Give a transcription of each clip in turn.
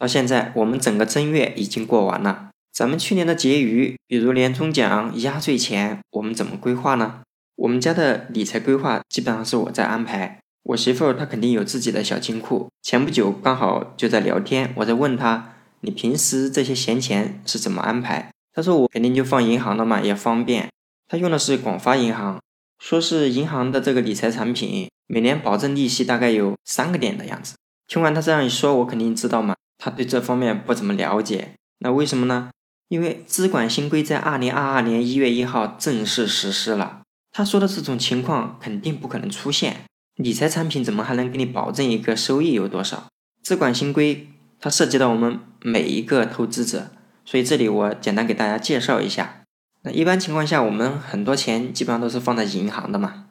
到现在我们整个正月已经过完了，咱们去年的结余，比如年终奖、压岁钱，我们怎么规划呢？我们家的理财规划基本上是我在安排，我媳妇儿她肯定有自己的小金库。前不久刚好就在聊天，我在问她，你平时这些闲钱是怎么安排？她说我肯定就放银行了嘛，也方便。她用的是广发银行，说是银行的这个理财产品。每年保证利息大概有三个点的样子。听完她这样一说，我肯定知道嘛，他对这方面不怎么了解。那为什么呢？因为资管新规在二零二二年一月一号正式实施了。他说的这种情况肯定不可能出现。理财产品怎么还能给你保证一个收益有多少？资管新规它涉及到我们每一个投资者，所以这里我简单给大家介绍一下。那一般情况下，我们很多钱基本上都是放在银行的嘛。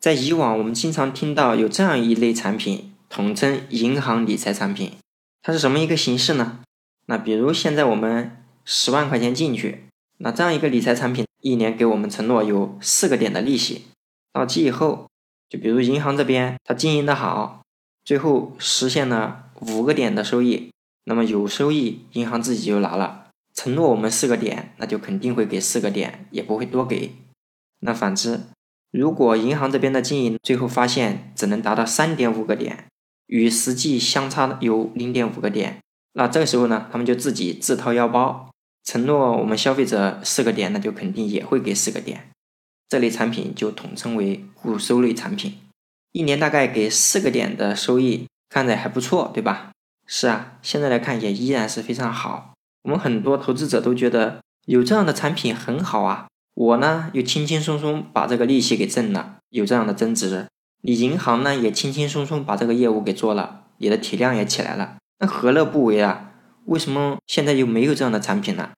在以往，我们经常听到有这样一类产品，统称银行理财产品。它是什么一个形式呢？那比如现在我们十万块钱进去，那这样一个理财产品，一年给我们承诺有四个点的利息。到期以后，就比如银行这边它经营的好，最后实现了五个点的收益，那么有收益，银行自己就拿了。承诺我们四个点，那就肯定会给四个点，也不会多给。那反之。如果银行这边的经营最后发现只能达到三点五个点，与实际相差有零点五个点，那这个时候呢，他们就自己自掏腰包承诺我们消费者四个点，那就肯定也会给四个点。这类产品就统称为固收类产品，一年大概给四个点的收益，看着还不错，对吧？是啊，现在来看也依然是非常好。我们很多投资者都觉得有这样的产品很好啊。我呢又轻轻松松把这个利息给挣了，有这样的增值。你银行呢也轻轻松松把这个业务给做了，你的体量也起来了，那何乐不为啊？为什么现在又没有这样的产品呢？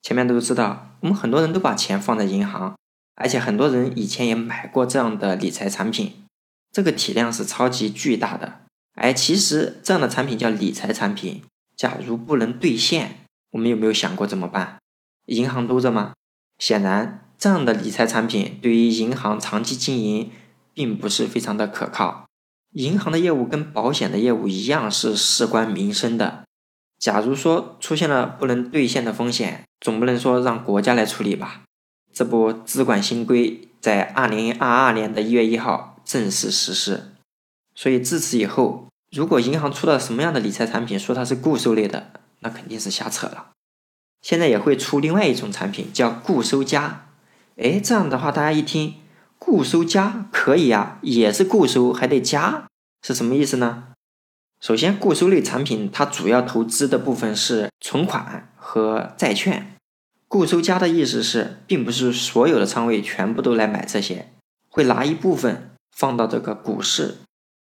前面都知道，我们很多人都把钱放在银行，而且很多人以前也买过这样的理财产品，这个体量是超级巨大的。哎，其实这样的产品叫理财产品，假如不能兑现，我们有没有想过怎么办？银行兜着吗？显然，这样的理财产品对于银行长期经营并不是非常的可靠。银行的业务跟保险的业务一样是事关民生的。假如说出现了不能兑现的风险，总不能说让国家来处理吧？这不，资管新规在二零二二年的一月一号正式实施，所以自此以后，如果银行出了什么样的理财产品，说它是固收类的，那肯定是瞎扯了。现在也会出另外一种产品，叫固收加。哎，这样的话，大家一听固收加可以啊，也是固收，还得加，是什么意思呢？首先，固收类产品它主要投资的部分是存款和债券。固收加的意思是，并不是所有的仓位全部都来买这些，会拿一部分放到这个股市。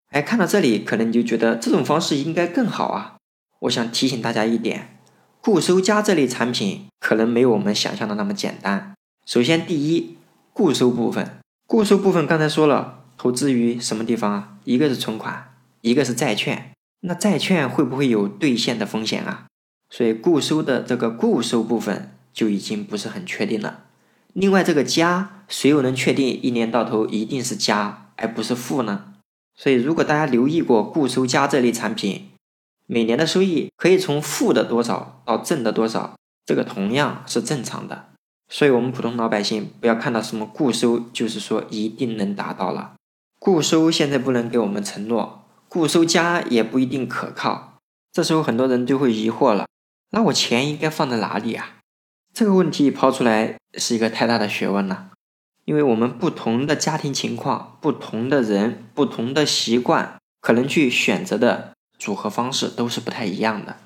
哎，看到这里，可能你就觉得这种方式应该更好啊。我想提醒大家一点。固收加这类产品可能没有我们想象的那么简单。首先，第一，固收部分，固收部分刚才说了，投资于什么地方啊？一个是存款，一个是债券。那债券会不会有兑现的风险啊？所以固收的这个固收部分就已经不是很确定了。另外，这个加，谁又能确定一年到头一定是加而不是负呢？所以，如果大家留意过固收加这类产品，每年的收益可以从负的多少到正的多少，这个同样是正常的。所以，我们普通老百姓不要看到什么固收，就是说一定能达到了。固收现在不能给我们承诺，固收加也不一定可靠。这时候很多人就会疑惑了：那我钱应该放在哪里啊？这个问题抛出来是一个太大的学问了，因为我们不同的家庭情况、不同的人、不同的习惯，可能去选择的。组合方式都是不太一样的，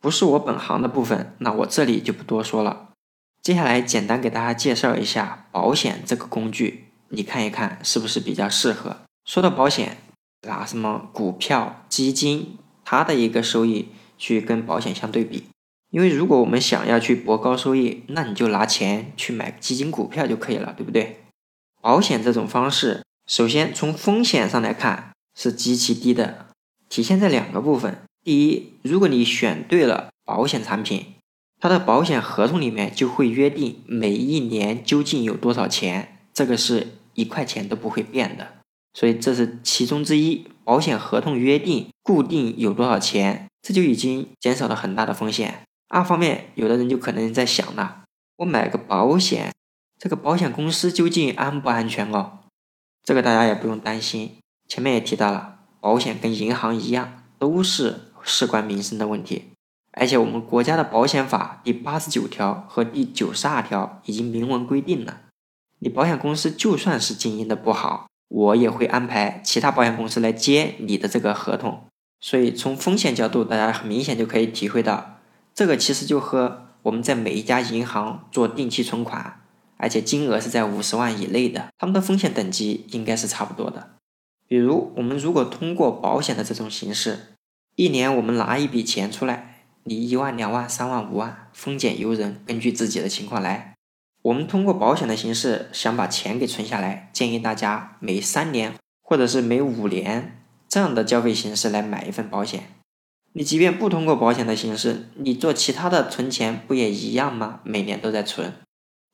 不是我本行的部分，那我这里就不多说了。接下来简单给大家介绍一下保险这个工具，你看一看是不是比较适合。说到保险，拿什么股票、基金，它的一个收益去跟保险相对比。因为如果我们想要去博高收益，那你就拿钱去买基金、股票就可以了，对不对？保险这种方式，首先从风险上来看是极其低的。体现在两个部分。第一，如果你选对了保险产品，它的保险合同里面就会约定每一年究竟有多少钱，这个是一块钱都不会变的。所以这是其中之一。保险合同约定固定有多少钱，这就已经减少了很大的风险。二方面，有的人就可能在想了，我买个保险，这个保险公司究竟安不安全哦？这个大家也不用担心，前面也提到了，保险跟银行一样，都是事关民生的问题。而且我们国家的保险法第八十九条和第九十二条已经明文规定了，你保险公司就算是经营的不好，我也会安排其他保险公司来接你的这个合同。所以从风险角度，大家很明显就可以体会到，这个其实就和我们在每一家银行做定期存款，而且金额是在五十万以内的，他们的风险等级应该是差不多的。比如我们如果通过保险的这种形式，一年我们拿一笔钱出来。你一万、两万、三万、五万，丰俭由人，根据自己的情况来。我们通过保险的形式想把钱给存下来，建议大家每三年或者是每五年这样的交费形式来买一份保险。你即便不通过保险的形式，你做其他的存钱不也一样吗？每年都在存。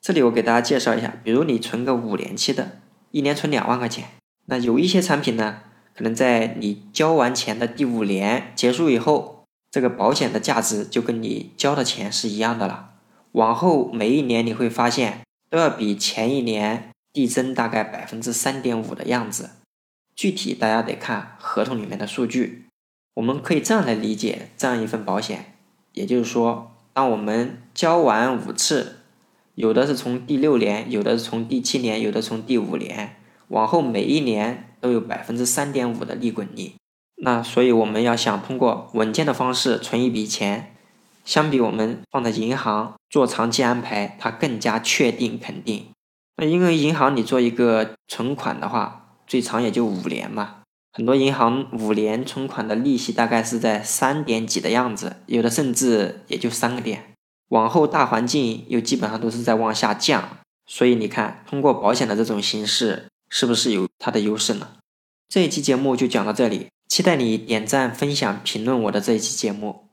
这里我给大家介绍一下，比如你存个五年期的，一年存两万块钱，那有一些产品呢，可能在你交完钱的第五年结束以后。这个保险的价值就跟你交的钱是一样的了。往后每一年你会发现都要比前一年递增大概百分之三点五的样子。具体大家得看合同里面的数据。我们可以这样来理解这样一份保险，也就是说，当我们交完五次，有的是从第六年，有的是从第七年，有的从第五年，往后每一年都有百分之三点五的利滚利。那所以我们要想通过稳健的方式存一笔钱，相比我们放在银行做长期安排，它更加确定肯定。那因为银行你做一个存款的话，最长也就五年嘛，很多银行五年存款的利息大概是在三点几的样子，有的甚至也就三个点。往后大环境又基本上都是在往下降，所以你看，通过保险的这种形式是不是有它的优势呢？这一期节目就讲到这里。期待你点赞、分享、评论我的这一期节目。